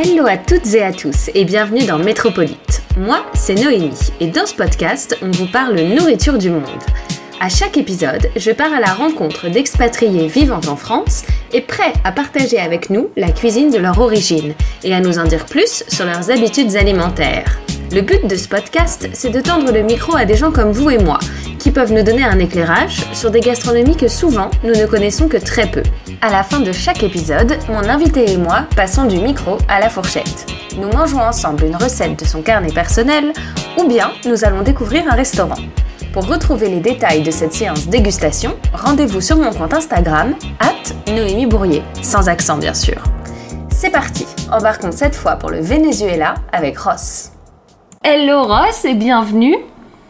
Hello à toutes et à tous et bienvenue dans Métropolite. Moi, c'est Noémie et dans ce podcast, on vous parle nourriture du monde. À chaque épisode, je pars à la rencontre d'expatriés vivant en France et prêts à partager avec nous la cuisine de leur origine et à nous en dire plus sur leurs habitudes alimentaires. Le but de ce podcast, c'est de tendre le micro à des gens comme vous et moi, qui peuvent nous donner un éclairage sur des gastronomies que souvent nous ne connaissons que très peu. À la fin de chaque épisode, mon invité et moi passons du micro à la fourchette. Nous mangeons ensemble une recette de son carnet personnel, ou bien nous allons découvrir un restaurant. Pour retrouver les détails de cette séance dégustation, rendez-vous sur mon compte Instagram, at Noémie Bourrier, sans accent bien sûr. C'est parti, embarquons cette fois pour le Venezuela avec Ross. Hello Ross et bienvenue.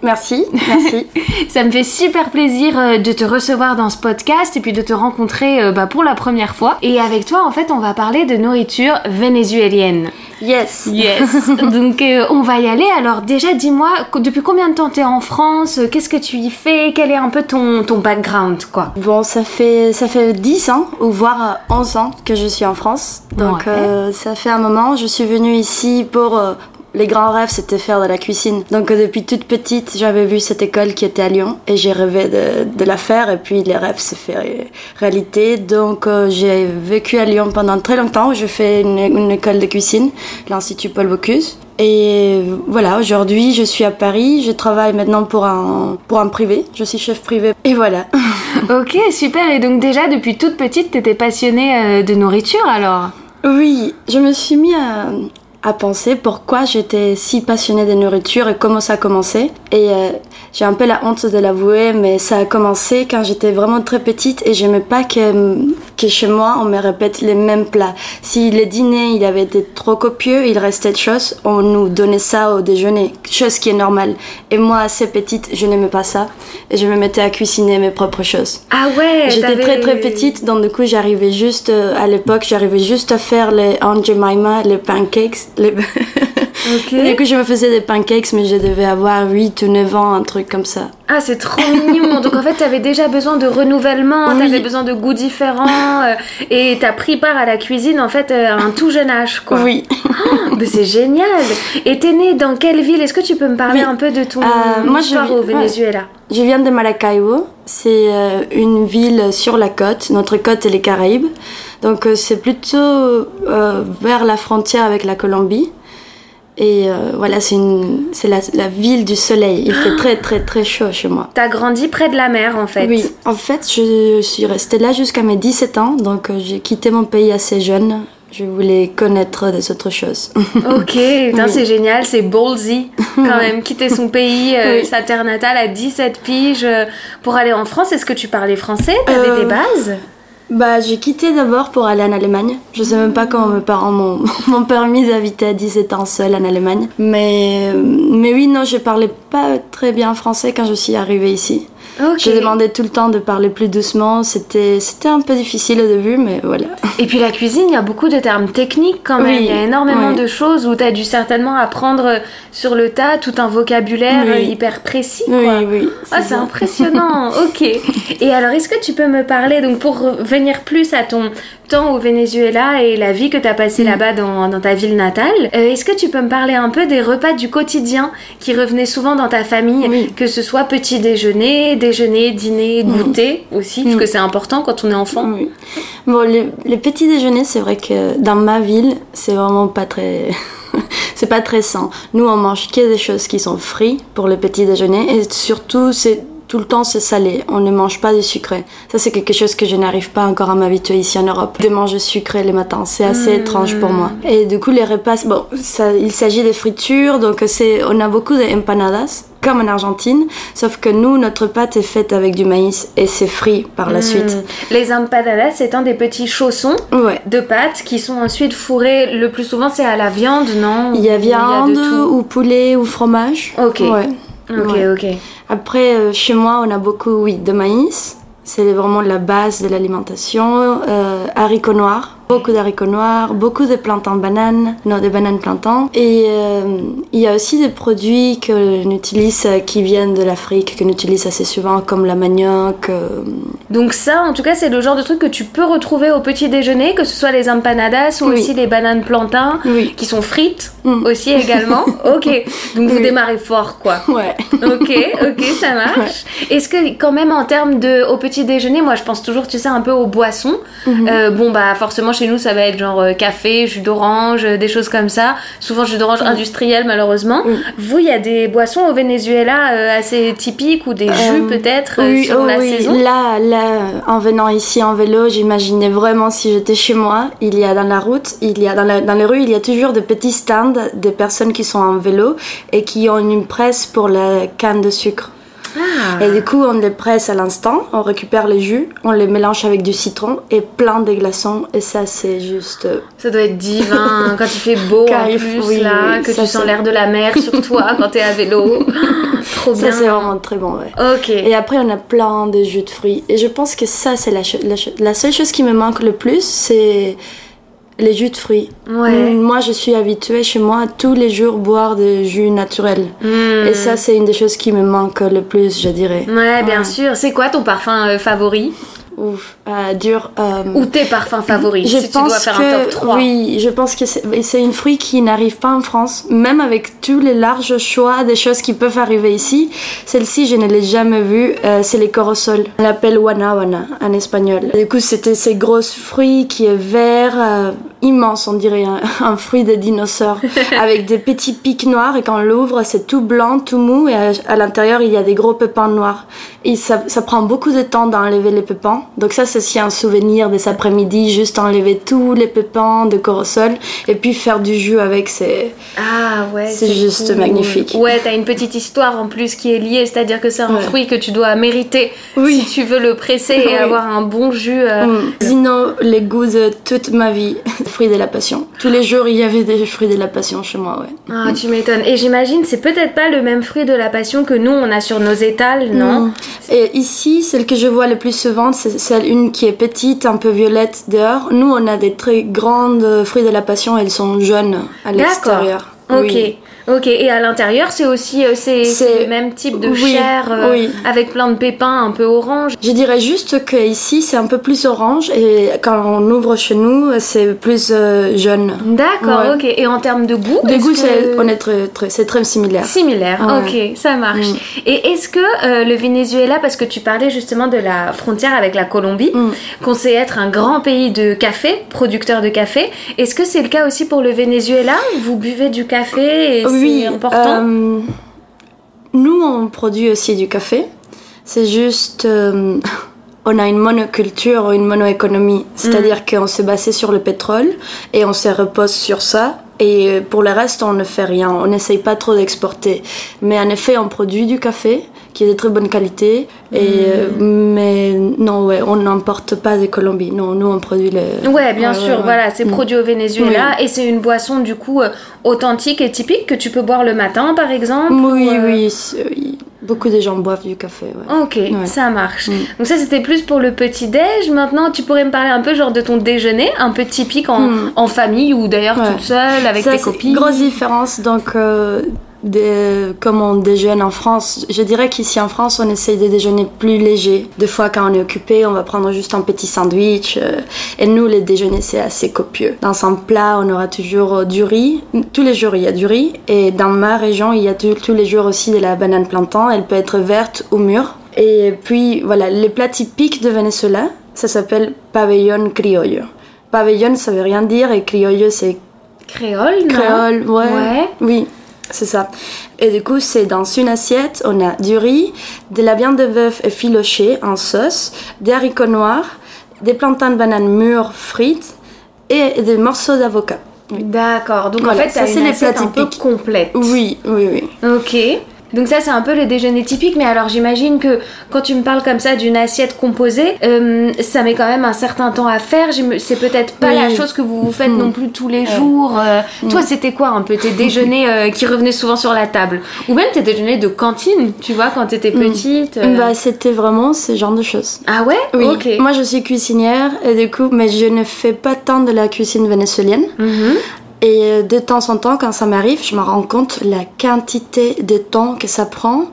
Merci, merci. Ça me fait super plaisir euh, de te recevoir dans ce podcast et puis de te rencontrer euh, bah, pour la première fois. Et avec toi, en fait, on va parler de nourriture vénézuélienne. Yes. Yes. Donc, euh, on va y aller. Alors, déjà, dis-moi, depuis combien de temps t'es en France? Qu'est-ce que tu y fais? Quel est un peu ton, ton background, quoi? Bon, ça fait, ça fait 10 ans, ou voire euh, 11 ans que je suis en France. Donc, Ouais. euh, ça fait un moment. Je suis venue ici pour... euh, les grands rêves, c'était faire de la cuisine. Donc, euh, depuis toute petite, j'avais vu cette école qui était à Lyon et j'ai rêvé de, de la faire. Et puis, les rêves se fait ré- réalité. Donc, euh, j'ai vécu à Lyon pendant très longtemps. Je fais une, une école de cuisine, l'Institut Paul Bocuse. Et voilà, aujourd'hui, je suis à Paris. Je travaille maintenant pour un, pour un privé. Je suis chef privé. Et voilà. Ok, super. Et donc, déjà, depuis toute petite, t'étais passionnée euh, de nourriture, alors? Oui, je me suis mis à, penser pourquoi j'étais si passionnée de nourriture et comment ça a commencé. Et euh, j'ai un peu la honte de l'avouer, mais ça a commencé quand j'étais vraiment très petite et j'aimais pas que, que chez moi on me répète les mêmes plats. Si le dîner il avait été trop copieux, il restait de choses, on nous donnait ça au déjeuner, chose qui est normale. Et moi, assez petite, je n'aimais pas ça et je me mettais à cuisiner mes propres choses. Ah ouais J'étais très très petite, donc du coup j'arrivais juste, euh, à l'époque, j'arrivais juste à faire les Aunt Jemima, les pancakes. Les... Ok. du coup je me faisais des pancakes, mais je devais avoir 8 ou 9 ans, un truc comme ça. Ah, c'est trop mignon. Donc en fait, t'avais déjà besoin de renouvellement, Oui. t'avais besoin de goûts différents, euh, et t'as pris part à la cuisine en fait euh, à un tout jeune âge, quoi. Oui. Oh, mais c'est génial. Et t'es née dans quelle ville? Est-ce que tu peux me parler Oui. un peu de ton Euh, moi, je histoire vis- au ouais. Venezuela? Je viens de Maracaibo, c'est euh, une ville sur la côte, notre côte est les Caraïbes. Donc euh, c'est plutôt vers la frontière avec la Colombie. Et euh, voilà, c'est la, la ville du soleil. Il fait très très très chaud chez moi. T'as grandi près de la mer en fait. Oui, en fait, je suis restée là jusqu'à mes 17 ans, donc euh, j'ai quitté mon pays assez jeune. Je voulais connaître des autres choses. Ok, Oui. c'est génial, c'est ballsy quand même, quitter son pays, euh, Oui. sa terre natale à 17 piges pour aller en France. Est-ce que tu parlais français? T'avais Euh, des bases? Bah, j'ai quitté d'abord pour aller en Allemagne. Je sais même pas comment mes parents m'ont m'ont permis d'habiter à 17 ans seule en Allemagne. Mais, mais oui, non, je parlais pas très bien français quand je suis arrivée ici. Ok. Je demandais tout le temps de parler plus doucement. C'était c'était un peu difficile au début, mais voilà. Et puis la cuisine, il y a beaucoup de termes techniques quand même. Oui, il y a énormément oui. de choses où tu as dû certainement apprendre sur le tas tout un vocabulaire Oui. hyper précis. Oui, quoi. oui. Ah, c'est ça. impressionnant, ok. Et alors, est-ce que tu peux me parler, donc pour venir plus à ton temps au Venezuela et la vie que tu as passée Mm. là-bas dans, dans ta ville natale, euh, est-ce que tu peux me parler un peu des repas du quotidien qui revenaient souvent dans ta famille, que ce soit petit déjeuner, déjeuner, dîner, goûter aussi, parce que c'est important quand on est enfant. Oui. Bon, les, les petits déjeuners, c'est vrai que dans ma ville, c'est vraiment pas très. c'est pas très sain. Nous, on mange que des choses qui sont frites pour le petit déjeuner et surtout, c'est tout le temps c'est salé. On ne mange pas de sucré. Ça c'est quelque chose que je n'arrive pas encore à m'habituer ici en Europe. De manger sucré les matins, c'est assez étrange pour moi. Et du coup les repas, bon, ça, il s'agit de fritures, donc c'est, on a beaucoup d'empanadas comme en Argentine, sauf que nous, notre pâte est faite avec du maïs et c'est frit par la suite. Les empanadas étant des petits chaussons Ouais. de pâtes qui sont ensuite fourrés. Le plus souvent, c'est à la viande, non? Il y a viande ou poulet ou fromage. Ok. Ouais. Ok, Ouais. ok. Après, euh, chez moi, on a beaucoup, oui, de maïs. C'est vraiment la base de l'alimentation. Euh, haricots noirs, beaucoup d'haricots noirs, beaucoup de plantains bananes, non, des bananes plantains. Et euh, il y a aussi des produits que l'on utilise euh, qui viennent de l'Afrique, que l'on utilise assez souvent, comme la manioc. euh, Donc ça, en tout cas, c'est le genre de truc que tu peux retrouver au petit déjeuner, que ce soit les empanadas ou Oui. aussi les bananes plantains, Oui. qui sont frites Mm. aussi également. ok, donc vous Oui. démarrez fort, quoi. Ouais. Ok, ok, ça marche. Est-ce que quand même en termes de au petit déjeuner, moi je pense toujours, tu sais, un peu aux boissons. Mhm. Euh, bon bah forcément chez nous ça va être genre euh, café, jus d'orange, euh, des choses comme ça. Souvent jus d'orange industriel malheureusement. Mhm. Vous, il y a des boissons au Venezuela euh, assez typiques ou des jus Euh, peut-être oui, selon oh la oui. saison. Là, là, en venant ici en vélo, j'imaginais vraiment si j'étais chez moi. Il y a dans la route, il y a dans, la- dans les rues, il y a toujours des petits stands des personnes qui sont en vélo et qui ont une presse pour la canne de sucre. Ah. Et du coup, on les presse à l'instant, on récupère les jus, on les mélange avec du citron et plein de glaçons. Et ça, c'est juste. euh, Ça doit être divin quand il fait beau Quand en plus oui, là, oui, que ça, tu sens l'air de la mer sur toi quand t'es à vélo. Trop bien. Ça, c'est vraiment très bon, ouais. Ok. Et après, on a plein de jus de fruits. Et je pense que ça, c'est la, la seule chose qui me manque le plus, c'est les jus de fruits. Ouais. Mm, Moi, je suis habituée chez moi à tous les jours boire des jus naturels. Hmm. Et ça, c'est une des choses qui me manque le plus, je dirais. Ouais, bien sûr. C'est quoi ton parfum euh, favori? Ouf, euh, dur. euh, Ou tes parfums favoris je Si tu pense dois faire que, un top 3. Oui, je pense que c'est une fruit qui n'arrive pas en France. Même avec tous les larges choix des choses qui peuvent arriver ici, celle-ci, je ne l'ai jamais vue. euh, c'est les corosols. On l'appelle wana wana en espagnol. Du coup, c'était ces gros fruits qui est vert, immense, on dirait un, un fruit de dinosaure, avec des petits pics noirs. Et quand on l'ouvre, c'est tout blanc, tout mou. Et à, à l'intérieur, il y a des gros pépins noirs. Et ça, ça prend beaucoup de temps d'enlever les pépins. Donc ça, c'est aussi un souvenir de cet après-midi, juste enlever tous les pépins de corosol et puis faire du jus avec. C'est Ah ouais, C'est juste magnifique. Ouais, t'as une petite histoire en plus qui est liée, c'est-à-dire que c'est un Ouais. fruit que tu dois mériter Oui. si tu veux le presser et avoir un bon jus. euh, Mm. Sinon, les goûts de toute ma vie, fruits de la passion. Tous les jours, il y avait des fruits de la passion chez moi, ouais. Ah, tu m'étonnes. Et j'imagine, c'est peut-être pas le même fruit de la passion que nous, on a sur nos étals, non? Mm. Et ici, celle que je vois le plus souvent, c'est celle une qui est petite, un peu violette dehors. Nous, on a des très grandes fruits de la passion, elles sont jaunes à D'accord. l'extérieur. Ok. Oui. Ok, et à l'intérieur, c'est aussi euh, c'est, le même type de oui, chair euh, oui. avec plein de pépins un peu orange. Je dirais juste que ici c'est un peu plus orange et quand on ouvre chez nous c'est plus euh, jaune. D'accord, Ouais. ok. Et en termes de goût coup que- c'est on est très, très c'est très similaire. Similaire, Ouais. ok, ça marche. Mm. Et est-ce que euh, le Venezuela, parce que tu parlais justement de la frontière avec la Colombie, Mm. qu'on sait être un grand pays de café, producteur de café, est-ce que c'est le cas aussi pour le Venezuela? Vous buvez du café et oui, c'est important euh, nous on produit aussi du café. C'est juste euh, on a une monoculture une monoéconomie, c'est-à-dire qu'on s'est basé sur le pétrole et on se repose sur ça. Et pour le reste, on ne fait rien. On n'essaye pas trop d'exporter. Mais en effet, on produit du café qui est de très bonne qualité. Et, euh, mais non, ouais, on n'importe pas de Colombie. Non, nous, on produit le. Ouais, bien Ouais, sûr, ouais, voilà, c'est Mm. produit au Venezuela et c'est une boisson du coup euh, authentique et typique que tu peux boire le matin par exemple. Oui, ou, euh, oui. Beaucoup de gens boivent du café. Ouais. Ok, Ouais. ça marche. Mm. Donc ça c'était plus pour le petit déj. Maintenant tu pourrais me parler un peu genre de ton déjeuner, un peu typique en, Mm. en famille ou d'ailleurs Ouais. toute seule avec Ça, tes copines. Grosse différence. Donc, euh, de, comme on déjeune en France, je dirais qu'ici en France, on essaye de déjeuner plus léger. Des fois, quand on est occupé, on va prendre juste un petit sandwich. euh, et nous, les déjeuners, c'est assez copieux. Dans un plat, on aura toujours euh, du riz. Tous les jours, il y a du riz. Et dans ma région, il y a tous- tous les jours aussi de la banane plantain. Elle peut être verte ou mûre. Et puis, voilà, les plats typiques de Venezuela, ça s'appelle pabellón criollo. Pabellón, ça veut rien dire, et criollo, c'est Créole, non? Créole, ouais. Ouais. Oui. C'est ça. Et du coup, c'est dans une assiette, on a du riz, de la viande de bœuf effilochée en sauce, des haricots noirs, des plantains de banane mûres frites et des morceaux d'avocat. D'accord. Donc Voilà, en fait, ça, c'est une les assiette plats un peu complète. Oui, oui, oui. Ok. Donc ça c'est un peu le déjeuner typique, mais alors j'imagine que quand tu me parles comme ça d'une assiette composée, euh, ça met quand même un certain temps à faire. C'est peut-être pas Oui. la chose que vous vous faites Mm. non plus tous les jours. Euh, Toi c'était quoi un peu tes déjeuners euh, qui revenaient souvent sur la table? Ou même tes déjeuners de cantine, tu vois, quand t'étais petite euh. Bah, c'était vraiment ce genre de choses. Ah ouais? Oui, moi je suis cuisinière et du coup, mais je ne fais pas tant de la cuisine vénézuélienne. Et euh, de temps en temps, quand ça m'arrive, je me rends compte la quantité de temps que ça prend.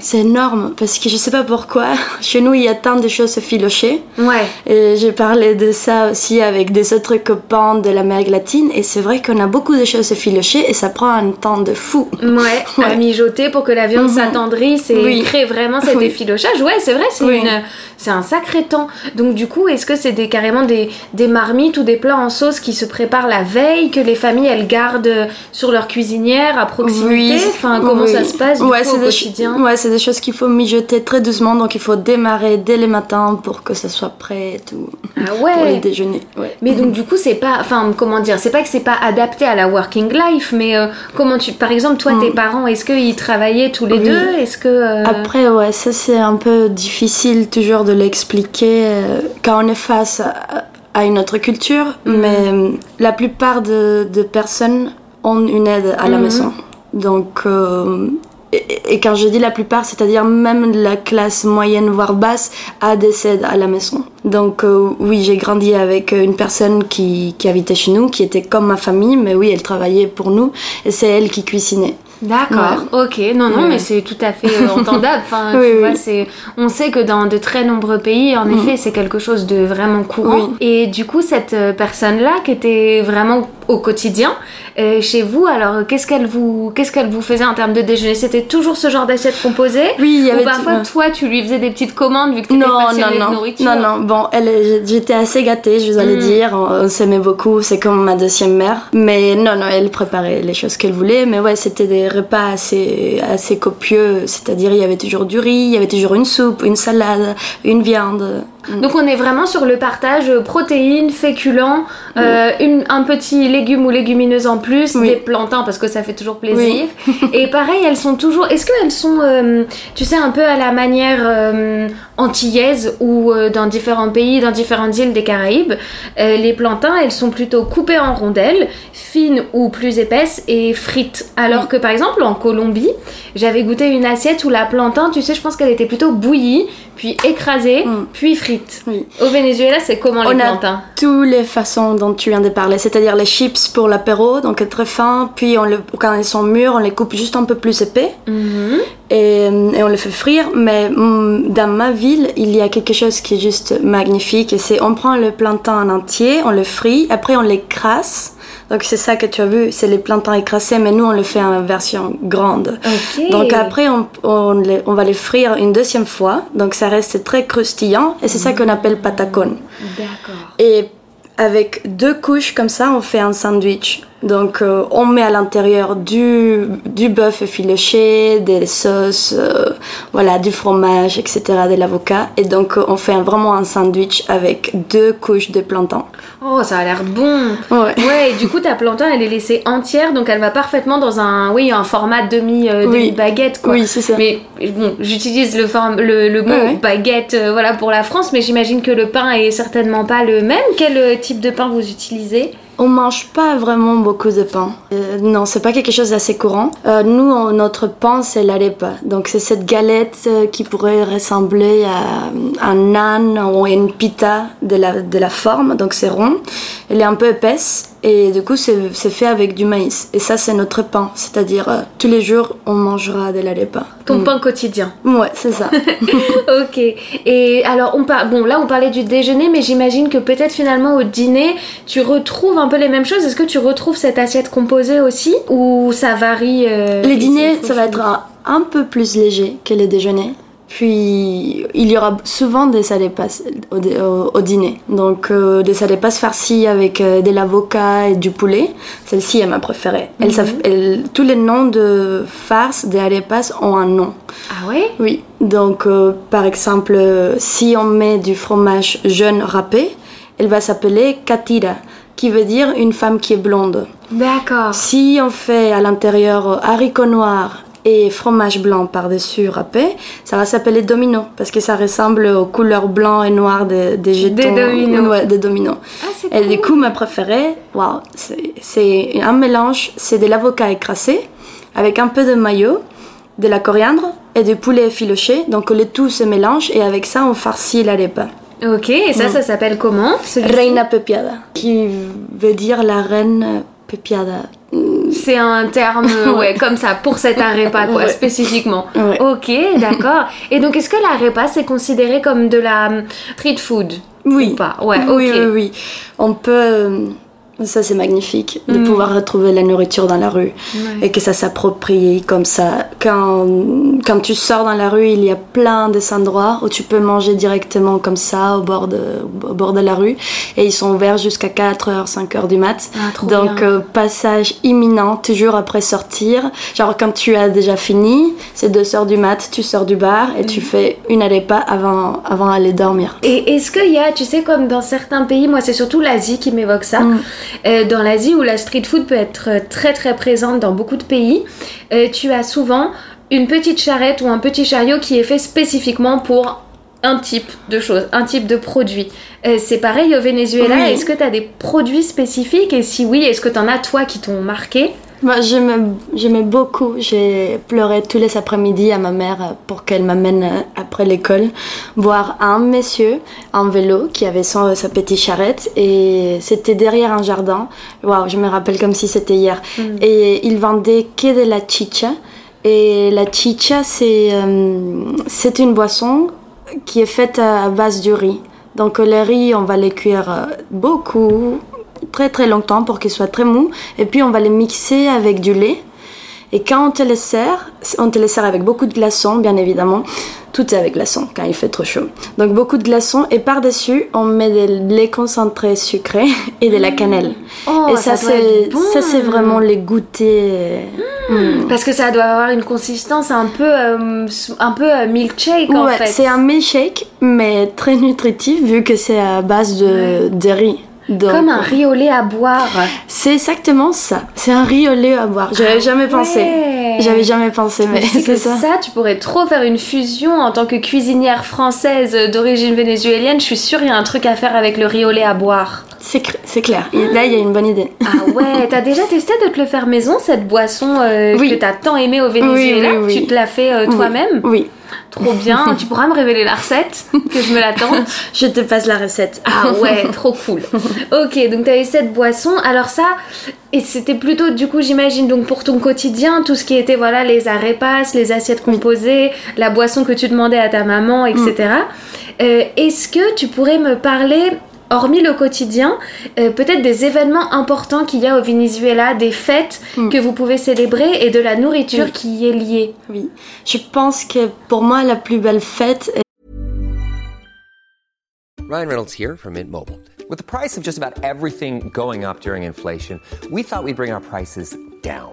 C'est énorme parce que je sais pas pourquoi. Chez nous, il y a tant de choses filochées. Ouais. Et j'ai parlé de ça aussi avec des autres copains de l'Amérique latine. Et c'est vrai qu'on a beaucoup de choses filochées et ça prend un temps de fou. Ouais, à mijoter pour que la viande Mhm. s'attendrisse et Oui. crée vraiment cet Oui. effilochage. Ouais, c'est vrai, c'est Oui. une, c'est un sacré temps. Donc du coup, est-ce que c'est des carrément des, des marmites ou des plats en sauce qui se préparent la veille que les familles elles gardent sur leur cuisinière à proximité? Enfin, comment ça se passe du ouais, coup, au quotidien? Ouais, c'est des choses qu'il faut mijoter très doucement, donc il faut démarrer dès le matin pour que ça soit prêt et tout. Ah Pour les déjeuners. Ouais. Mais donc du coup c'est pas, enfin comment dire, c'est pas que c'est pas adapté à la working life, mais euh, comment tu, par exemple toi tes parents, est-ce qu'ils travaillaient tous les Oui. deux? Est-ce que euh, Après, ouais, ça c'est un peu difficile toujours de l'expliquer euh, quand on est face à, à une autre culture, Mhm. mais la plupart de, de personnes ont une aide à la Mhm. maison. Donc, euh, et, quand je dis la plupart, c'est-à-dire même la classe moyenne voire basse a des aides à la maison. Donc euh, oui, j'ai grandi avec une personne qui, qui habitait chez nous, qui était comme ma famille, mais oui, elle travaillait pour nous et c'est elle qui cuisinait. D'accord, ok, non, non, Ouais. mais c'est tout à fait euh, entendable. Enfin, Oui, tu oui. vois, c'est, on sait que dans de très nombreux pays, en effet, c'est quelque chose de vraiment courant. Oui. Et du coup, cette euh, personne-là, qui était vraiment au quotidien euh, chez vous, alors qu'est-ce qu'elle vous, qu'est-ce qu'elle vous faisait en termes de déjeuner? C'était toujours ce genre d'assiette composée Oui, il y avait Ou parfois, toi, tu lui faisais des petites commandes vu que tu étais Non, passionnée non, de non. nourriture? Non, non. Bon, elle, j'étais assez gâtée, je vous allais Mm. dire. On, on s'aimait beaucoup. C'est comme ma deuxième mère. Mais non, non, elle préparait les choses qu'elle voulait. Mais ouais, c'était des repas assez, assez copieux. C'est-à-dire, il y avait toujours du riz, il y avait toujours une soupe, une salade, une viande. Donc on est vraiment sur le partage euh, protéines, féculents, euh, une- un petit légume ou légumineuse en plus, Oui. des plantains parce que ça fait toujours plaisir. Et pareil, elles sont toujours. Est-ce qu'elles sont, euh, tu sais, un peu à la manière euh, antillaise ou euh, dans différents pays, dans différentes îles des Caraïbes, les plantains, elles sont plutôt coupées en rondelles, fines ou plus épaisses et frites. Alors que par exemple en Colombie, j'avais goûté une assiette où la plantain, tu sais, je pense qu'elle était plutôt bouillie, puis écrasée, Mm. puis frite. Au Venezuela, c'est comment les On a plantains? toutes les façons dont tu viens de parler, c'est-à-dire les chips pour l'apéro, donc très fins, puis on le, quand ils sont mûrs, on les coupe juste un peu plus épais Mhm. et, et on les fait frire. Mais mm, dans ma ville, il y a quelque chose qui est juste magnifique, et c'est on prend le plantain en entier, on le frit, après on l'écrase. Donc c'est ça que tu as vu, c'est les plantains écrasés, mais nous on le fait en version grande. Donc après, on, on, les- on va les frire une deuxième fois. Donc ça reste très croustillant et c'est ça qu'on appelle patacon. D'accord. Et avec deux couches comme ça, on fait un sandwich. Donc euh, on met à l'intérieur du, du bœuf effiloché, des sauces, euh, voilà, du fromage, etc., de l'avocat. Et donc euh, on fait un- vraiment un sandwich avec deux couches de plantain. Oh, ça a l'air bon. Ouais. Ouais, et du coup, ta plantain, elle est laissée entière, donc elle va parfaitement dans un, oui, un format demi, Oui. demi baguette, quoi. Oui, c'est ça. Mais bon, j'utilise le, le, le mot Ouais, baguette, voilà, pour la France, mais j'imagine que le pain est certainement pas le même. Quel type de pain vous utilisez? On mange pas vraiment beaucoup de pain. Euh, non, c'est pas quelque chose d'assez courant. Euh, nous, on- notre pain, c'est l'arepa. Donc, c'est cette galette euh, qui pourrait ressembler à un âne ou une pita de la, de la forme. Donc, c'est rond. Elle est un peu épaisse. Et du coup, c'est fait avec du maïs. Et ça, c'est notre pain. C'est-à-dire, euh, tous les jours, on mangera de l'arepa. Ton pain quotidien. Ouais, c'est ça. ok. Et alors, on par... bon, là, on parlait du déjeuner, mais j'imagine que peut-être finalement au dîner, tu retrouves un peu les mêmes choses. Est-ce que tu retrouves cette assiette composée aussi? Ou ça varie euh, Les dîners, ça va être un, un peu plus léger que les déjeuners. Puis il y aura souvent des arepas au, au, au dîner. Donc euh, des arepas farcies avec euh, de l'avocat et du poulet. Celle-ci est ma préférée. Elle- tous les noms de farces des arepas ont un nom. Ah ouais? Oui. Donc euh, par exemple, si on met du fromage jaune râpé, elle va s'appeler katira, qui veut dire une femme qui est blonde. D'accord. Si on fait à l'intérieur haricots noirs et fromage blanc par-dessus râpé, ça va s'appeler domino parce que ça ressemble aux couleurs blanc et noir des, des jetons. dominos. Ouais, des dominos. Ah, c'est Et du coup, ma préférée, waouh, c'est- un mélange, c'est de l'avocat écrasé avec un peu de maillot, de la coriandre et du poulet effiloché. Donc le tout se mélange et avec ça, on farcit l'arepa. Ok, et ça, ça s'appelle comment Reina pepiada, qui veut dire la reine pepiada. C'est un terme, euh, ouais, comme ça, pour cette arepa, quoi, Ouais. spécifiquement. Ouais. Ok, d'accord. Et donc, est-ce que l'arepa, c'est considéré comme de la hum, street food? Oui. Ou pas? Ouais, ok. Oui, oui, oui. On peut. Ça, c'est magnifique de Mm. pouvoir retrouver la nourriture dans la rue et que ça s'approprie comme ça. Quand, quand tu sors dans la rue, il y a plein de endroits où tu peux manger directement comme ça au bord de, au bord de la rue et ils sont ouverts jusqu'à 4h, 5h du mat. Ah, Donc, euh, passage imminent, toujours après sortir. Genre, quand tu as déjà fini, c'est 2h du mat, tu sors du bar et Mm. tu fais une arepa avant, avant d'aller dormir. Et est-ce qu'il y a, tu sais, comme dans certains pays, moi c'est surtout l'Asie qui m'évoque ça, Mm. Euh, dans l'Asie où la street food peut être euh, très très présente dans beaucoup de pays, euh, tu as souvent une petite charrette ou un petit chariot qui est fait spécifiquement pour un type de choses, un type de produit. Euh, c'est pareil au Venezuela, Oui. est-ce que tu as des produits spécifiques? Et si oui, est-ce que tu en as toi qui t'ont marqué? Moi, j'aimais, beaucoup. J'ai pleuré tous les après-midi à ma mère pour qu'elle m'amène après l'école voir un monsieur en vélo qui avait son, sa petite charrette et c'était derrière un jardin. Waouh, je me rappelle comme si c'était hier. Et il vendait que de la chicha. Et la chicha, c'est, euh, c'est une boisson qui est faite à base du riz. Donc le riz, on va les cuire beaucoup, très très longtemps pour qu'ils soient très mous. Et puis on va les mixer avec du lait. Et quand on te les sert, on te les sert avec beaucoup de glaçons, bien évidemment. Tout est avec glaçons quand il fait trop chaud. Donc beaucoup de glaçons et par-dessus, on met du lait concentré sucré et de la cannelle. Oh, et ça, c'est bon. ça c'est vraiment les goûter. Mm. Parce que ça doit avoir une consistance un peu, euh, un peu euh, milkshake en fait. c'est un milkshake, mais très nutritif vu que c'est à base de, de riz. Donc, Comme un riz au lait à boire. C'est exactement ça. C'est un riz au lait à boire. J'avais Ah jamais pensé. J'avais jamais pensé, mais c'est ça. ça, tu pourrais trop faire une fusion en tant que cuisinière française d'origine vénézuélienne. Je suis sûre il y a un truc à faire avec le riz au lait à boire. C'est clair. Et là, il y a une bonne idée. Ah ouais, t'as déjà testé de te le faire maison, cette boisson euh, Oui. que t'as tant aimé au Venezuela Oui, oui. Tu te l'as fait euh, toi-même? Oui. Trop bien. tu pourras me révéler la recette, que je me la tente Je te passe la recette. Ah ouais, trop cool. Ok, donc t'avais cette boisson. Alors ça, et c'était plutôt du coup j'imagine donc pour ton quotidien, tout ce qui était voilà les arepas, les assiettes composées, la boisson que tu demandais à ta maman, etc. Euh, Est-ce que tu pourrais me parler Hormis le quotidien, euh, peut-être des événements importants qu'il y a au Venezuela, des fêtes que vous pouvez célébrer et de la nourriture Oui. qui y est liée. Oui. Je pense que pour moi, la plus belle fête Ryan Reynolds here from Mint Mobile. With the price of just about everything going up during inflation, we thought we'd bring our prices down.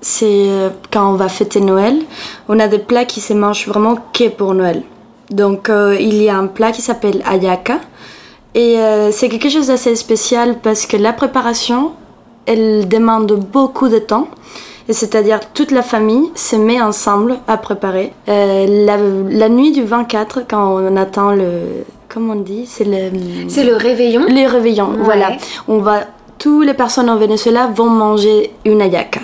C'est euh, quand on va fêter Noël, on a des plats qui se mangent vraiment que pour Noël. Donc euh, il y a un plat qui s'appelle ayaka et euh, c'est quelque chose d'assez spécial parce que la préparation, elle demande beaucoup de temps. Et c'est-à-dire toute la famille se met ensemble à préparer. Euh, la, la nuit du 24, quand on attend le... Comment on dit C'est le... C'est le réveillon. Les réveillons, Ouais. voilà. On va, toutes les personnes au Venezuela vont manger une ayaka.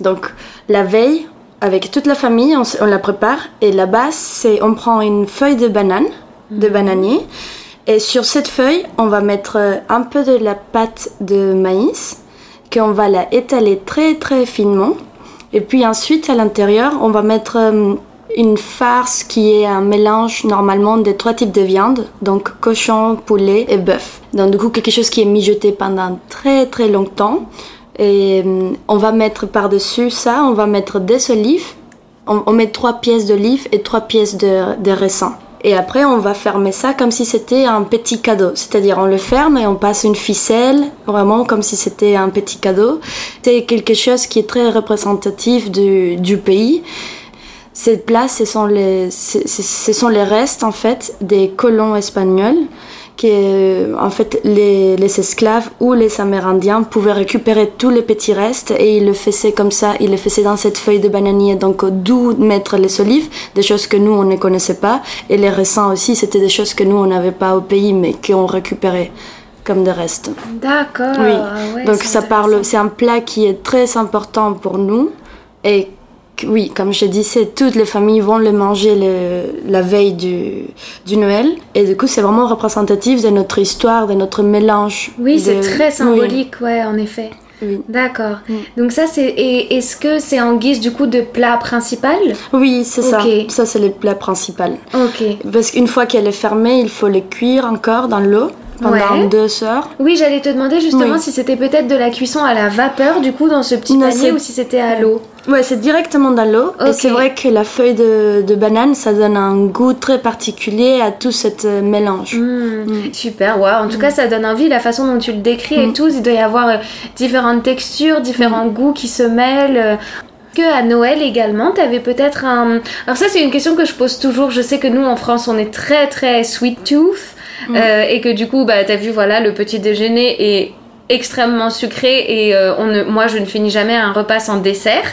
Donc la veille, avec toute la famille, on, la prépare. Et la base, c'est on prend une feuille de banane, de bananier, Et sur cette feuille, on va mettre euh, un peu de la pâte de maïs, qu'on va la étaler très très finement. Et puis ensuite, à l'intérieur, on va mettre euh, une farce qui est un mélange normalement des trois types de viande, donc cochon, poulet et bœuf. Donc du coup, quelque chose qui est mijoté pendant très très longtemps. Et euh, on va mettre par-dessus ça, on va mettre des olives. On, met trois pièces d'olives et trois pièces de, de raisin. Et après, on va fermer ça comme si c'était un petit cadeau. C'est-à-dire, on le ferme et on passe une ficelle, vraiment comme si c'était un petit cadeau. C'est quelque chose qui est très représentatif du pays. Cette place, ce sont les, ce, sont les restes, en fait, des colons espagnols que euh, en fait les, les, esclaves ou les amérindiens pouvaient récupérer tous les petits restes et ils le faisaient comme ça, ils le faisaient dans cette feuille de bananier, donc d'où mettre les olives, des choses que nous on ne connaissait pas, et les raisins aussi, c'était des choses que nous on n'avait pas au pays mais qu'on récupérait comme des restes. D'accord. Oui. Ouais, donc c'est ça parle, c'est un plat qui est très important pour nous et oui, comme je disais, toutes les familles vont le manger le- la veille du, du Noël. Et du coup, c'est vraiment représentatif de notre histoire, de notre mélange. Oui, c'est très oui. symbolique, ouais, en effet. Oui. D'accord. Donc ça, c'est... Et est-ce que c'est en guise, du coup, de plat principal? Oui, c'est ça. Ça, c'est le plat principal. Ok. Parce qu'une fois qu'elle est fermée, il faut le cuire encore dans l'eau pendant Ouais. deux heures. Oui, j'allais te demander justement Oui. si c'était peut-être de la cuisson à la vapeur, du coup, dans ce petit Non, panier, ou si c'était à l'eau. Ouais, c'est directement dans l'eau. Et c'est vrai que la feuille de, de banane, ça donne un goût très particulier à tout ce mélange. Hmm, Super, ouais. En tout cas, ça donne envie, la façon dont tu le décris et tout. Il doit y avoir euh, différentes textures, différents goûts qui se mêlent. euh. Que à Noël également, t'avais peut-être un. Alors ça, c'est une question que je pose toujours. Je sais que nous en France, on est très très sweet tooth euh, et que du coup, bah t'as vu, voilà, le petit déjeuner est extrêmement sucré et euh, on ne, moi je ne finis jamais un repas sans dessert.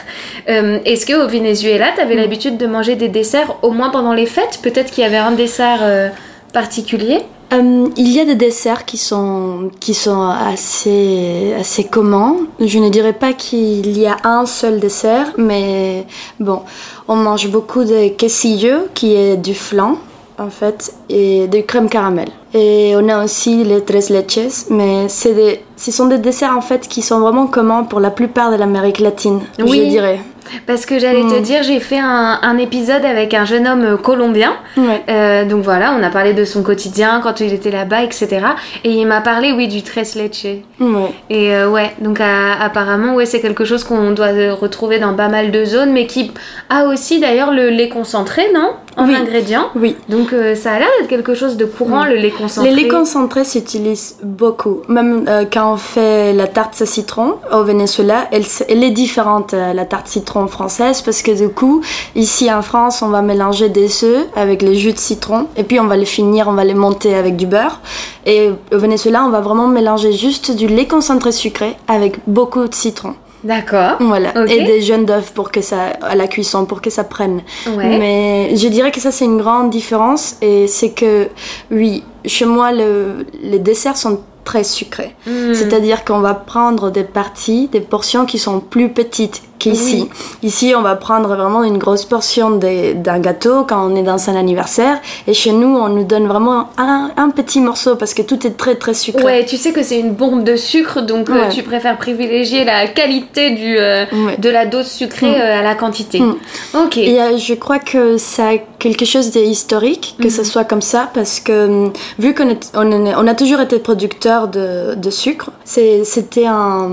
Euh, Est-ce que au Venezuela, t'avais l'habitude de manger des desserts au moins pendant les fêtes? Peut-être qu'il y avait un dessert euh, particulier? Il y a des desserts qui sont, qui sont assez, assez communs. Je ne dirais pas qu'il y a un seul dessert, mais bon, on mange beaucoup de quesillo, qui est du flan, en fait, et de crème caramel. Et on a aussi les tres leches, mais c'est des, ce sont des desserts, en fait, qui sont vraiment communs pour la plupart de l'Amérique latine, Oui. je dirais. Parce que j'allais te Mm. dire, j'ai fait un, un épisode avec un jeune homme euh, colombien. Ouais. Euh, donc voilà, on a parlé de son quotidien quand il était là-bas, etc. Et il m'a parlé, oui, du tres leche. Ouais. Et euh, ouais, donc à- apparemment, ouais, c'est quelque chose qu'on doit euh, retrouver dans pas mal de zones, mais qui a aussi d'ailleurs le lait concentré, non? En Oui. ingrédient. Oui. Donc euh, ça a l'air d'être quelque chose de courant, le lait concentré. Les laits concentrés s'utilisent beaucoup. Même euh, quand on fait la tarte citron au Venezuela, elle est différente, euh, la tarte citron française, parce que du coup, ici en France, on va mélanger des œufs avec le jus de citron, et puis on va les finir, on va les monter avec du beurre. Et au Venezuela, on va vraiment mélanger juste du lait concentré sucré avec beaucoup de citron. D'accord. Voilà. Et des jaunes d'œufs pour que ça, à la cuisson, pour que ça prenne. Ouais. Mais je dirais que ça, c'est une grande différence. Et c'est que, oui, chez moi, le, les desserts sont très sucrés. Hmm. C'est-à-dire qu'on va prendre des parties, des portions qui sont plus petites qu'ici. Ici, on va prendre vraiment une grosse portion d'un gâteau quand on est dans un anniversaire. Et chez nous, on nous donne vraiment un, un petit morceau parce que tout est très, très sucré. Ouais, tu sais que c'est une bombe de sucre, donc euh, tu préfères privilégier la qualité du, euh, Ouais. de la dose sucrée Mm. euh, à la quantité. Mm. Ok. Et je crois que ça a quelque chose d'historique que ce soit comme ça parce que hum, vu qu'on on, on a toujours été producteur de, de sucre, c'était un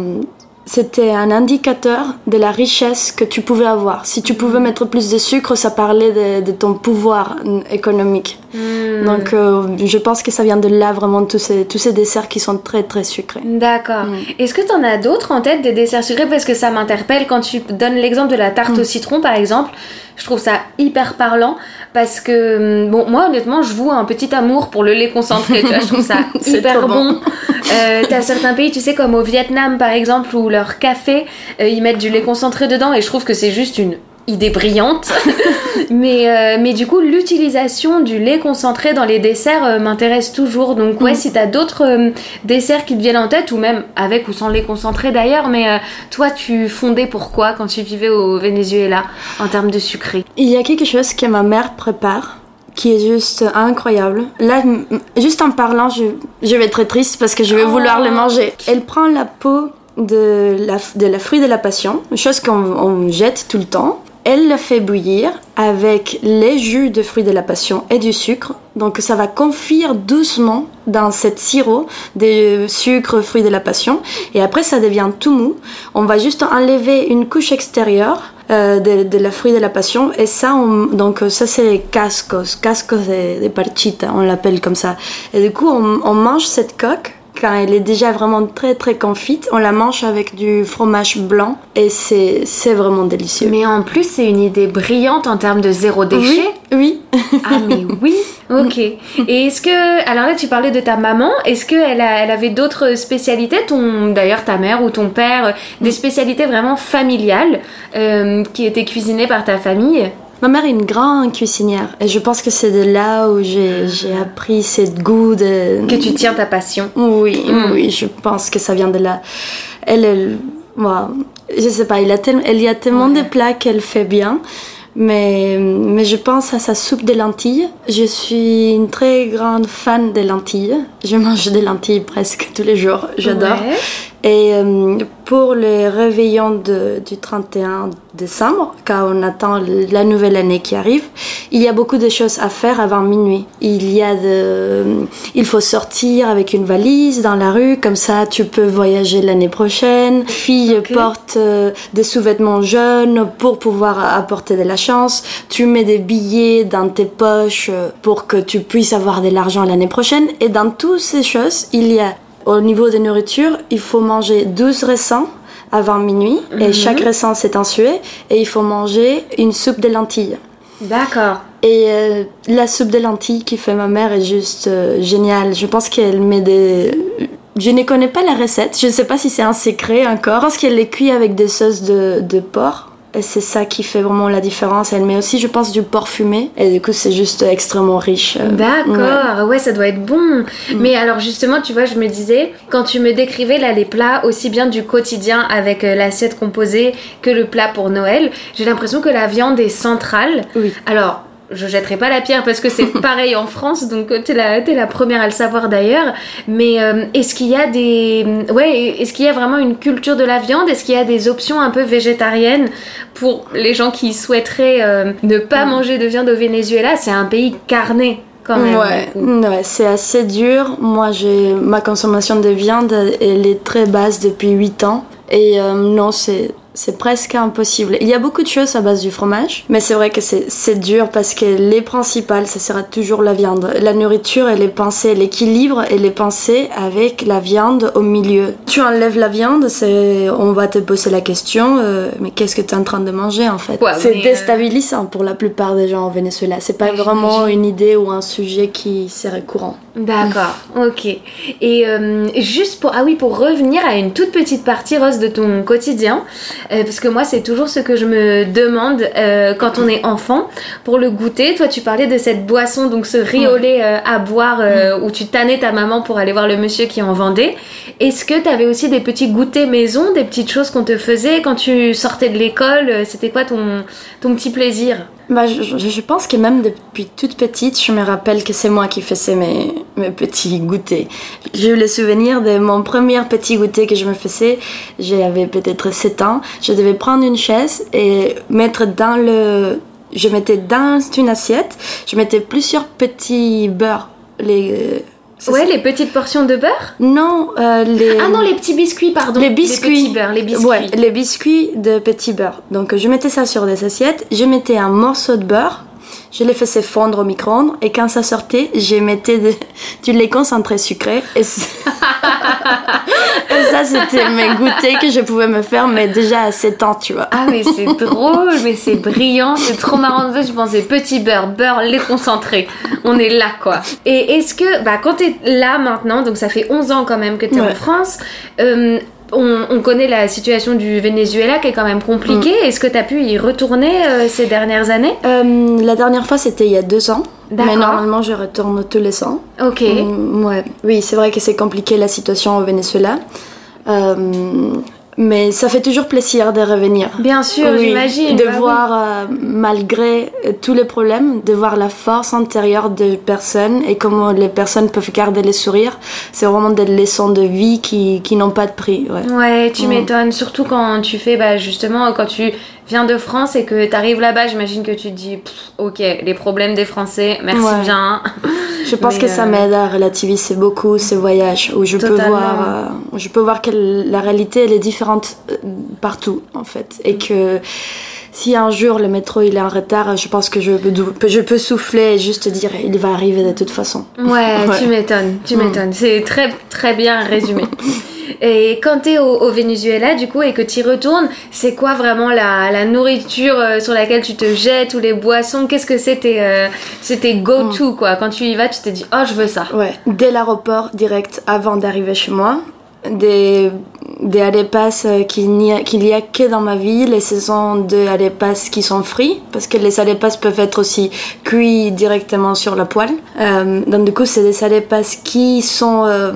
c'était un indicateur de la richesse que tu pouvais avoir. Si tu pouvais mettre plus de sucre, ça parlait de, de ton pouvoir économique. Hmm. Donc euh, je pense que ça vient de là vraiment tous ces, tous ces desserts qui sont très très sucrés. D'accord. Mm. Est-ce que tu en as d'autres en tête des desserts sucrés? Parce que ça m'interpelle quand tu donnes l'exemple de la tarte Mm. au citron par exemple. Je trouve ça hyper parlant parce que, bon, moi honnêtement, je voue un petit amour pour le lait concentré. tu vois, je trouve ça hyper bon. bon. Euh, T'as certains pays, tu sais, comme au Vietnam par exemple, où leur café, euh, ils mettent du lait concentré dedans et je trouve que c'est juste une idée brillante. mais, euh, mais du coup, l'utilisation du lait concentré dans les desserts euh, m'intéresse toujours. Donc, ouais, Mm. si t'as d'autres euh, desserts qui te viennent en tête, ou même avec ou sans lait concentré d'ailleurs, mais euh, toi, tu fondais pourquoi quand tu vivais au Venezuela en termes de sucré? Il y a quelque chose que ma mère prépare qui est juste incroyable. Là, juste en parlant, je, je vais être très triste parce que je vais vouloir le manger. Elle prend la peau de la, de la fruit de la passion, une chose qu'on on jette tout le temps. Elle le fait bouillir avec les jus de fruits de la passion et du sucre. Donc ça va confire doucement dans cette sirop de sucre fruits de la passion. Et après ça devient tout mou. On va juste enlever une couche extérieure euh, de, de la fruit de la passion. Et ça, on- donc ça c'est cascos. Cascos de, de parchita, on l'appelle comme ça. Et du coup, on, on mange cette coque quand elle est déjà vraiment très très confite, on la mange avec du fromage blanc et c'est c'est vraiment délicieux. Mais en plus, c'est une idée brillante en termes de zéro déchet. Oui, oui. Ah mais oui, ok. Et est-ce que, alors là tu parlais de ta maman, est-ce qu'elle elle avait d'autres spécialités, ton, d'ailleurs ta mère ou ton père, des spécialités vraiment familiales euh, qui étaient cuisinées par ta famille? Ma mère est une grande cuisinière et je pense que c'est de là où j'ai j'ai appris cette goût de... Que tu tiens ta passion Oui, Mm. oui, je pense que ça vient de là. Elle, elle wow, je sais pas, il, a tel- elle y a tellement de plats qu'elle fait bien. Mais, mais je pense à sa soupe de lentilles. Je suis une très grande fan des lentilles. Je mange des lentilles presque tous les jours. J'adore. Ouais. Et euh, pour le réveillon de- du 31 décembre, quand on attend la nouvelle année qui arrive, il y a beaucoup de choses à faire avant minuit. Il y a de, il faut sortir avec une valise dans la rue, comme ça tu peux voyager l'année prochaine. Fille Ok. porte euh, des sous-vêtements jaunes pour pouvoir apporter de la chance. Tu mets des billets dans tes poches euh, pour que tu puisses avoir de l'argent l'année prochaine. Et dans toutes ces choses, il y a au niveau de nourriture, il faut manger 12 raisins avant minuit et chaque raisin c'est un suet et il faut manger une soupe de lentilles. D'accord. Et euh, la soupe de lentilles qui fait ma mère est juste euh, géniale. Je pense qu'elle met des... Je ne connais pas la recette, je ne sais pas si c'est un secret encore. Je pense qu'elle les cuit avec des sauces de, de porc? Et c'est ça qui fait vraiment la différence. Elle met aussi, je pense, du porc fumé. Et du coup, c'est juste extrêmement riche. Euh, ouais. D'accord, ouais. ça doit être bon. Mais alors justement, tu vois, je me disais, quand tu me décrivais là les plats aussi bien du quotidien avec euh, l'assiette composée que le plat pour Noël, j'ai l'impression que la viande est centrale. Oui. Alors, je jetterai pas la pierre parce que c'est pareil en France, donc euh, t'es la, t'es la première à le savoir d'ailleurs. Mais euh, est-ce qu'il y a des, ouais, est-ce qu'il y a vraiment une culture de la viande? Est-ce qu'il y a des options un peu végétariennes pour les gens qui souhaiteraient euh, ne pas manger de viande au Venezuela? C'est un pays carné quand même. Ouais, c'est assez dur. Moi, j'ai ma consommation de viande, elle est très basse depuis 8 ans. Et euh, non, c'est c'est presque impossible. Il y a beaucoup de choses à base du fromage, mais c'est vrai que c'est dur parce que les principales, ça sera toujours la viande. La nourriture, elle est pensée, l'équilibre, elle est pensée avec la viande au milieu. Tu enlèves la viande, on va te poser la question, euh, mais qu'est-ce que tu es en train de manger en fait? Ouais, C'est euh, déstabilisant pour la plupart des gens au Venezuela. C'est pas Ouais, vraiment une idée ou un sujet qui serait courant. D'accord, ok. Et euh, juste pour ah oui pour revenir à une toute petite partie Rose de ton quotidien, euh, parce que moi c'est toujours ce que je me demande euh, quand on est enfant pour le goûter. Toi tu parlais de cette boisson donc ce lait euh, à boire euh, où tu tannais ta maman pour aller voir le monsieur qui en vendait. Est-ce que tu avais aussi des petits goûters maison, des petites choses qu'on te faisait quand tu sortais de l'école? Euh, C'était quoi ton ton petit plaisir? Bah, je, je- pense que même depuis toute petite, je me rappelle que c'est moi qui faisais mes, mes petits goûters. J'ai eu le souvenir de mon premier petit goûter que je me faisais. J'avais peut-être 7 ans. Je devais prendre une chaise et mettre dans le... Je mettais dans une assiette, je mettais plusieurs petits beurres. Les... Ouais, ça les petites portions de beurre Non, euh, les... Ah non, les petits biscuits, pardon. Les biscuits. Les petits beurres, les biscuits. Ouais, les biscuits de petit beurre. Donc je mettais ça sur des assiettes, je mettais un morceau de beurre, je les faisais fondre au micro-ondes et quand ça sortait, je mettais de- du lait concentré sucré. Et, ça, c'était mes goûters que je pouvais me faire, mais déjà à 7 ans, tu vois. Ah mais c'est drôle, mais c'est brillant, c'est trop marrant. Je pensais petit beurre, beurre, lait concentré. On est là quoi. Et est-ce que, bah quand t'es là maintenant, donc ça fait 11 ans quand même que t'es en Ouais. France, euh, on, on connaît la situation du Venezuela qui est quand même compliquée. Mm. Est-ce que t'as pu y retourner euh, ces dernières années? Euh, la dernière fois, c'était il y a deux ans. Mais normalement, je retourne tous les ans. Ok. Mm, ouais. Oui, c'est vrai que c'est compliqué la situation au Venezuela. Euh, mais ça fait toujours plaisir de revenir. Bien sûr, Oui, j'imagine. De bah oui. voir, euh, malgré euh, tous les problèmes, de voir la force intérieure des personnes et comment les personnes peuvent garder les sourires. C'est vraiment des leçons de vie qui, qui n'ont pas de prix. Ouais. Ouais, tu Mm. m'étonnes. Surtout quand tu fais, bah, justement, quand tu viens de France et que t'arrives là-bas, j'imagine que tu te dis, Pff, ok, les problèmes des Français, merci Ouais. bien. Je pense Mais, que ça euh, m'aide à relativiser beaucoup ces voyages où je peux voir, euh, je peux voir que la réalité elle est différente euh, partout en fait et que si un jour le métro il est en retard, je pense que je peux, je peux souffler et juste dire il va arriver de toute façon. Ouais, Ouais. tu m'étonnes, tu Mm. m'étonnes. C'est très, très bien résumé. Et quand t'es au, au Venezuela, du coup, et que t'y retournes, c'est quoi vraiment la, la nourriture euh, sur laquelle tu te jettes ou les boissons? Qu'est-ce que c'était euh, C'était go-to, quoi? Quand tu y vas, tu t'es dit, oh, je veux ça. Ouais, dès l'aéroport direct avant d'arriver chez moi, des des arepas euh, qu'il n'y a, qu'il y a que dans ma ville et ce sont des arepas qui sont frits parce que les arepas peuvent être aussi cuits directement sur la poêle. Euh, donc du coup c'est des arepas qui sont euh,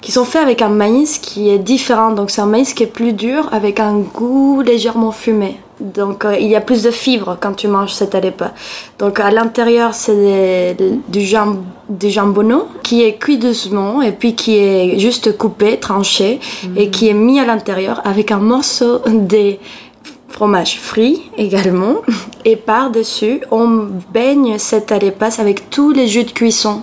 qui sont faits avec un maïs qui est différent donc c'est un maïs qui est plus dur avec un goût légèrement fumé. Donc euh, il y a plus de fibres quand tu manges cette arepa. Donc à l'intérieur c'est du, jam, du jambonneau qui est cuit doucement et puis qui est juste coupé, tranché et qui est mis à l'intérieur avec un morceau de fromage frit également. Et par-dessus on baigne cette arepas avec tous les jus de cuisson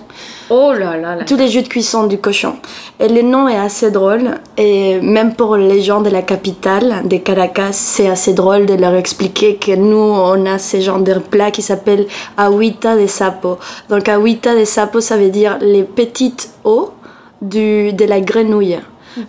Oh là là là. tous les jus de cuisson du cochon. Et le nom est assez drôle. Et même pour les gens de la capitale, des Caracas, c'est assez drôle de leur expliquer que nous, on a ce genre de plat qui s'appelle agüita de sapo. Donc agüita de sapo, ça veut dire les petites eaux du, de la grenouille.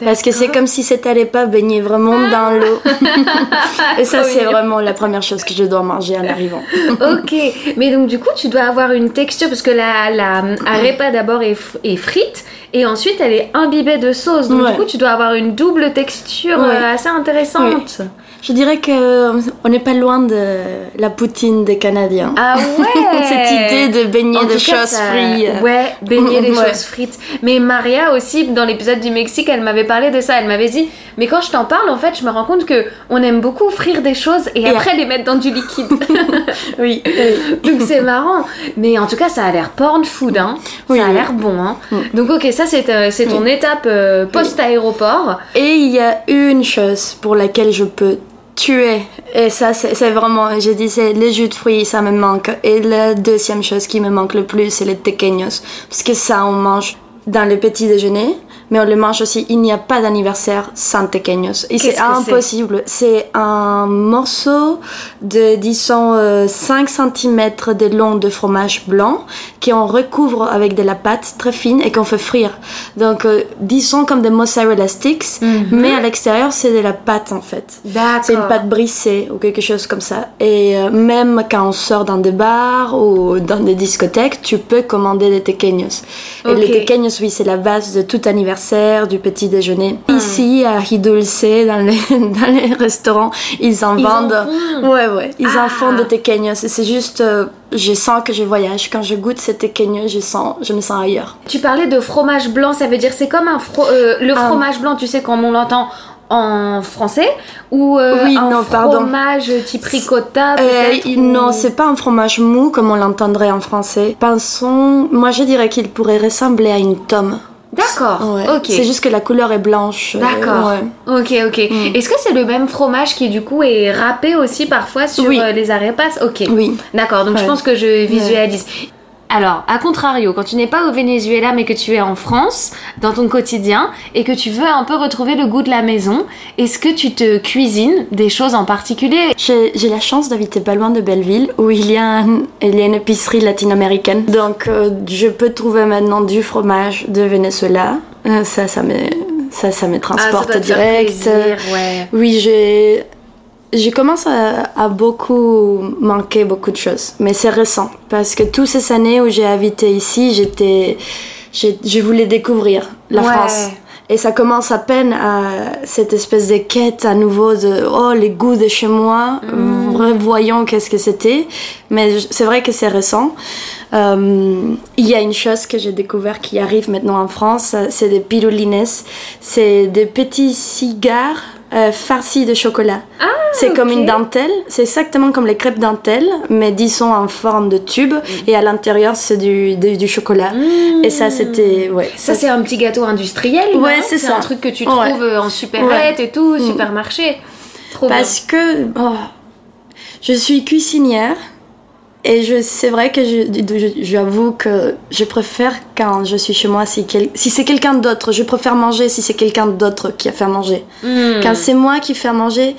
Parce que c'est comme si cette arepa baignait vraiment dans l'eau. Et ça, c'est vraiment la première chose que je dois manger en arrivant. ok, mais donc du coup, tu dois avoir une texture parce que la, la arepa d'abord est, est frite et ensuite elle est imbibée de sauce. Donc Ouais. du coup, tu dois avoir une double texture Ouais. euh, assez intéressante. Je dirais que on n'est pas loin de la poutine des Canadiens. Ah ouais Cette idée de baigner de choses ça- frites. Ouais, baigner des Ouais. choses frites. Mais Maria aussi, dans l'épisode du Mexique, elle m'avait parlé de ça. Elle m'avait dit, mais quand je t'en parle, en fait, je me rends compte que on aime beaucoup frire des choses et, Et après les mettre dans du liquide. Oui. Donc c'est marrant. Mais en tout cas, ça a l'air porn food, hein. Oui, ça a oui. l'air bon, hein. Donc ok, ça c'est euh, c'est ton étape euh, post-aéroport. Et il y a une chose pour laquelle je peux tuer. Et ça, c'est vraiment, je dis, c'est les jus de fruits, ça me manque. Et la deuxième chose qui me manque le plus, c'est les tequeños. Parce que ça, on mange dans le petit déjeuner, mais on le mange aussi. Il n'y a pas d'anniversaire sans tequeños. Et c'est impossible. C'est un morceau de, disons, euh, 5 cm de long de fromage blanc qu'on recouvre avec de la pâte très fine et qu'on fait frire. Donc, euh, disons comme des mozzarella sticks, mais à l'extérieur, c'est de la pâte en fait. D'accord. C'est une pâte brisée ou quelque chose comme ça. Et euh, même quand on sort dans des bars ou dans des discothèques, tu peux commander des tequeños. Et les tequeños, oui, c'est la base de tout anniversaire, du petit déjeuner. Hmm. Ici, à Ridulce, dans les, dans les restaurants, ils en Ils en vendent. font ouais, ouais. Ils Ah. en font de tequeños. Et c'est juste, euh, je sens que je voyage. Quand je goûte ces tequeños, je, sens, je me sens ailleurs. Tu parlais de fromage blanc, ça veut dire c'est comme un fro- euh, le Ah. fromage blanc, tu sais comme on l'entend en français ou euh, Oui, un non, pardon. fromage type ricotta Euh, ou- Non, c'est pas un fromage mou comme on l'entendrait en français. Pensons, moi je dirais qu'il pourrait ressembler à une tome. D'accord. Ouais. Ok. C'est juste que la couleur est blanche. euh, D'accord. ouais. Ok, ok. Mm. Est-ce que c'est le même fromage qui du coup est râpé aussi parfois sur Oui. euh, les arepas? Ok. Oui. D'accord, donc je pense que je visualise. Alors, à contrario, quand tu n'es pas au Venezuela mais que tu es en France, dans ton quotidien, et que tu veux un peu retrouver le goût de la maison, est-ce que tu te cuisines des choses en particulier? J'ai la chance d'habiter pas loin de Belleville où il y a, un- il y a une épicerie latino-américaine. Donc euh, je peux trouver maintenant du fromage de Venezuela. Euh, ça, ça me, ça, ça me transporte direct. ouais. Oui, j'ai. Je commence à, à beaucoup manquer beaucoup de choses, mais c'est récent parce que toutes ces années où j'ai habité ici, j'étais, j'ai- je voulais découvrir la Ouais. France. Et ça commence à peine à cette espèce de quête à nouveau de oh les goûts de chez moi, revoyons qu'est-ce que c'était. Mais c'est vrai que c'est récent. Euh, il y a une chose que j'ai découvert qui arrive maintenant en France, c'est des pirulines. C'est des petits cigares euh, farcies de chocolat. Ah, c'est comme une dentelle, c'est exactement comme les crêpes dentelles, mais disons en forme de tube, et à l'intérieur c'est du, du, du chocolat. Et ça c'était... Ouais. Ça, c'est un petit gâteau industriel. Ouais, c'est ça. un truc que tu trouves euh, en supérette et tout, supermarché. Trop Parce que oh, je suis cuisinière et je, c'est vrai que je, j'avoue que je préfère quand je suis chez moi, si, quel- si c'est quelqu'un d'autre, je préfère manger si c'est quelqu'un d'autre qui a fait à manger. bien. Quand c'est moi qui fais à manger,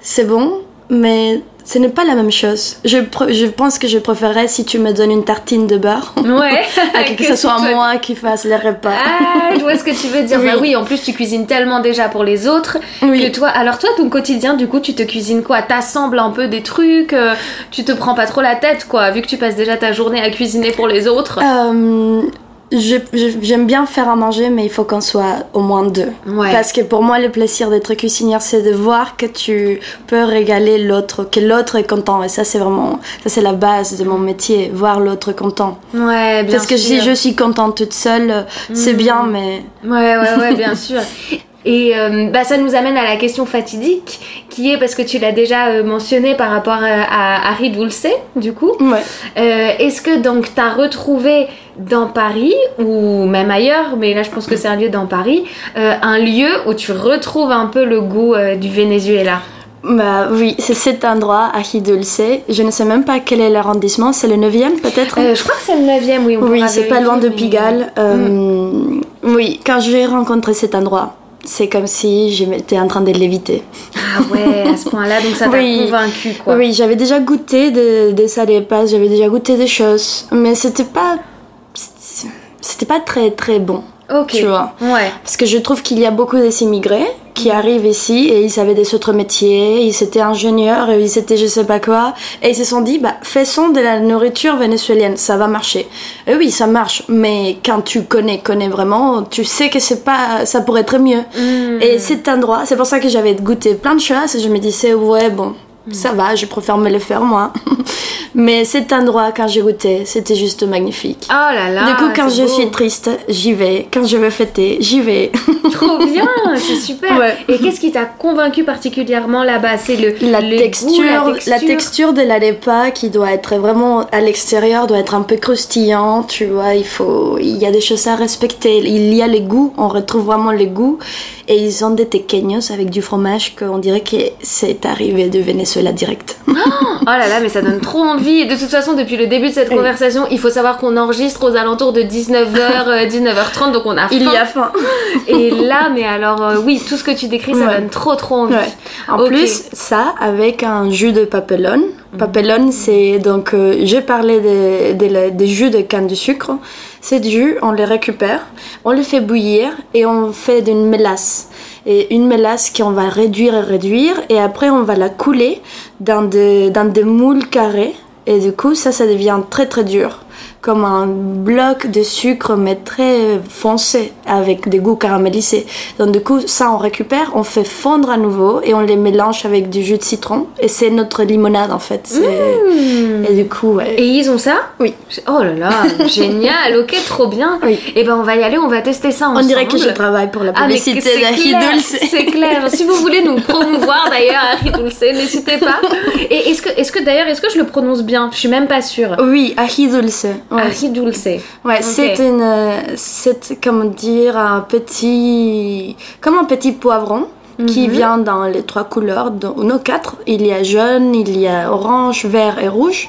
c'est bon, mais ce n'est pas la même chose. Je, je pense que je préférerais si tu me donnes une tartine de beurre. Ouais. à que, ce soit moi qui fasse les repas. Ah, je vois ce que tu veux dire. Oui. Bah oui, en plus tu cuisines tellement déjà pour les autres Oui. que toi. Alors toi, ton quotidien, du coup, tu te cuisines quoi? T'assembles un peu des trucs. euh, tu te prends pas trop la tête, quoi, vu que tu passes déjà ta journée à cuisiner pour les autres? Euh, J'aime bien faire à manger, mais il faut qu'on soit au moins deux. Ouais. Parce que pour moi, le plaisir d'être cuisinière, c'est de voir que tu peux régaler l'autre, que l'autre est content. Et ça, c'est vraiment, ça c'est la base de mon métier, voir l'autre content. Ouais, bien Parce que si je suis contente toute seule, c'est bien, mais Ouais, ouais, ouais, bien sûr. Et euh, bah, ça nous amène à la question fatidique, qui est parce que tu l'as déjà euh, mentionné par rapport euh, à Harry Dulce, du coup. ouais. Euh, Est-ce que donc t'as retrouvé dans Paris ou même ailleurs, mais là je pense que c'est un lieu dans Paris, un lieu où tu retrouves un peu le goût du Venezuela? Bah oui, c'est cet endroit à Hidulce. Je ne sais même pas quel est l'arrondissement, c'est le 9e peut-être? Euh, Je crois que c'est le 9 oui. on Oui, c'est pas loin de mais- Pigalle. Euh, Oui, quand j'ai rencontré cet endroit, c'est comme si j'étais en train de l'éviter. Ah ouais, à ce point-là, donc ça t'a Oui. convaincu quoi. Oui, j'avais déjà goûté des, des j'avais déjà goûté des choses, mais c'était pas. C'était pas très très bon. Ok. Tu vois. Ouais. Parce que je trouve qu'il y a beaucoup des immigrés qui arrivent ici et ils avaient des autres métiers, ils étaient ingénieurs, et ils étaient je sais pas quoi, et ils se sont dit, bah, faisons de la nourriture vénézuélienne, ça va marcher. Et oui, ça marche, mais quand tu connais, connais vraiment, tu sais que c'est pas, ça pourrait être mieux. Et cet endroit, c'est pour ça que j'avais goûté plein de choses et je me disais, ouais, bon, ça va, je préfère me le faire moi. mais cet endroit, quand j'ai goûté, c'était juste magnifique. Oh là là. du coup, quand je beau. suis triste, j'y vais. Quand je veux fêter, j'y vais. Trop bien, c'est super. Ouais. Et qu'est-ce qui t'a convaincu particulièrement là-bas? C'est le, La, le texture, goût, la texture de l'arepa qui doit être vraiment à l'extérieur doit être un peu croustillant, tu vois. Il faut, il y a des choses à respecter. Il y a les goûts, on retrouve vraiment les goûts. Et ils ont des tequeños avec du fromage qu'on dirait que c'est arrivé de Venezuela direct. Oh là là, mais ça donne trop envie. De toute façon, depuis le début de cette conversation, il faut savoir qu'on enregistre aux alentours de 19h, 19h30, donc on a faim. Il y a faim. Et là, mais alors, euh, oui, tout ce que tu décris, ça Ouais. donne trop trop envie. Ouais. En plus, ça avec un jus de papelone. Papelone, c'est donc, euh, j'ai parlé des de la- des jus de canne de sucre. Ces jus, on les récupère, on les fait bouillir et on fait d'une mélasse. Et une mélasse qu'on va réduire et réduire et après on va la couler dans des, dans des moules carrés. Et du coup, ça, ça devient très très dur. Comme un bloc de sucre, mais très foncé, avec des goûts caramélisés. Donc, du coup, ça, on récupère, on fait fondre à nouveau et on les mélange avec du jus de citron. Et c'est notre limonade, en fait. C'est- Et du coup, ouais. Et ils ont ça? Oui. Oh là là, génial, ok, trop bien. Oui. Et ben on va y aller, on va tester ça On ensemble. dirait que je travaille pour la Ah, publicité c'est d'Ahi clair, Dulce. C'est clair. Si vous voulez nous promouvoir d'ailleurs Harry Dulce, n'hésitez pas. Et est-ce que, est-ce que d'ailleurs, est-ce que je le prononce bien? Je suis même pas sûre. Oui, Ahi Dulce. Ouais. Dulce. Ouais, c'est une, c'est comment dire un petit, comme un petit poivron qui vient dans les trois couleurs, dans, non quatre. Il y a jaune, il y a orange, vert et rouge,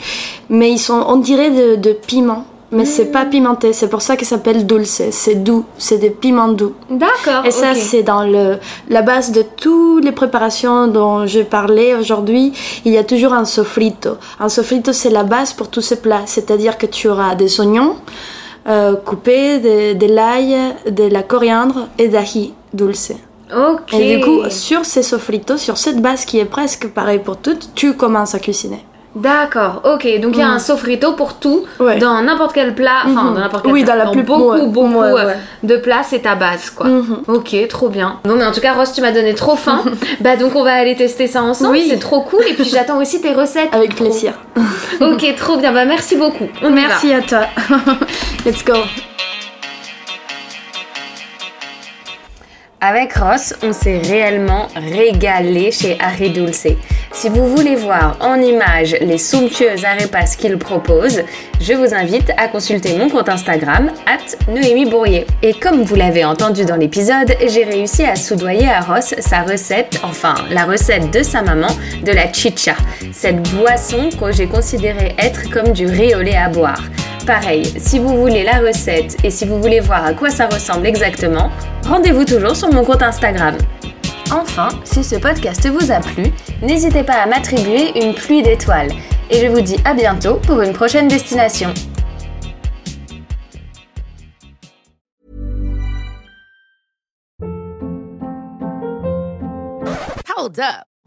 mais ils sont, on dirait de, de piment. Mais c'est pas pimenté, c'est pour ça qu'il s'appelle dulce. C'est doux, c'est des piments doux. D'accord. Et ça, c'est dans le, la base de toutes les préparations dont je parlais aujourd'hui. Il y a toujours un sofrito. Un sofrito, c'est la base pour tous ces plats. C'est-à-dire que tu auras des oignons euh, coupés, de, de l'ail, de la coriandre et d'ahi dulce. Ok. Et du coup, sur ces sofritos, sur cette base qui est presque pareille pour toutes, tu commences à cuisiner. D'accord, ok. Donc il y a un sofrito pour tout, Ouais. dans n'importe quel plat, enfin Mhm. dans n'importe quel Oui, plat. dans la plus- beaucoup, ouais, beaucoup ouais, euh, ouais. de plats, c'est ta base, quoi. Mhm. Ok, trop bien. Bon, mais en tout cas, Ross, tu m'as donné trop faim. bah donc on va aller tester ça ensemble. Oui. C'est trop cool. Et puis j'attends aussi tes recettes. Avec plaisir. Ok, trop bien. Bah merci beaucoup. On. Merci à toi. Let's go. Avec Ross, on s'est réellement régalé chez Harry Dulce. Si vous voulez voir en images les somptueuses arepas qu'il propose, je vous invite à consulter mon compte Instagram, at Noémie Bourrier. Et comme vous l'avez entendu dans l'épisode, j'ai réussi à soudoyer à Ross sa recette, enfin la recette de sa maman, de la chicha, cette boisson que j'ai considérée être comme du riz à boire. Pareil, si vous voulez la recette et si vous voulez voir à quoi ça ressemble exactement, rendez-vous toujours sur mon compte Instagram. Enfin, si ce podcast vous a plu, n'hésitez pas à m'attribuer une pluie d'étoiles. Et je vous dis à bientôt pour une prochaine destination. Hold up.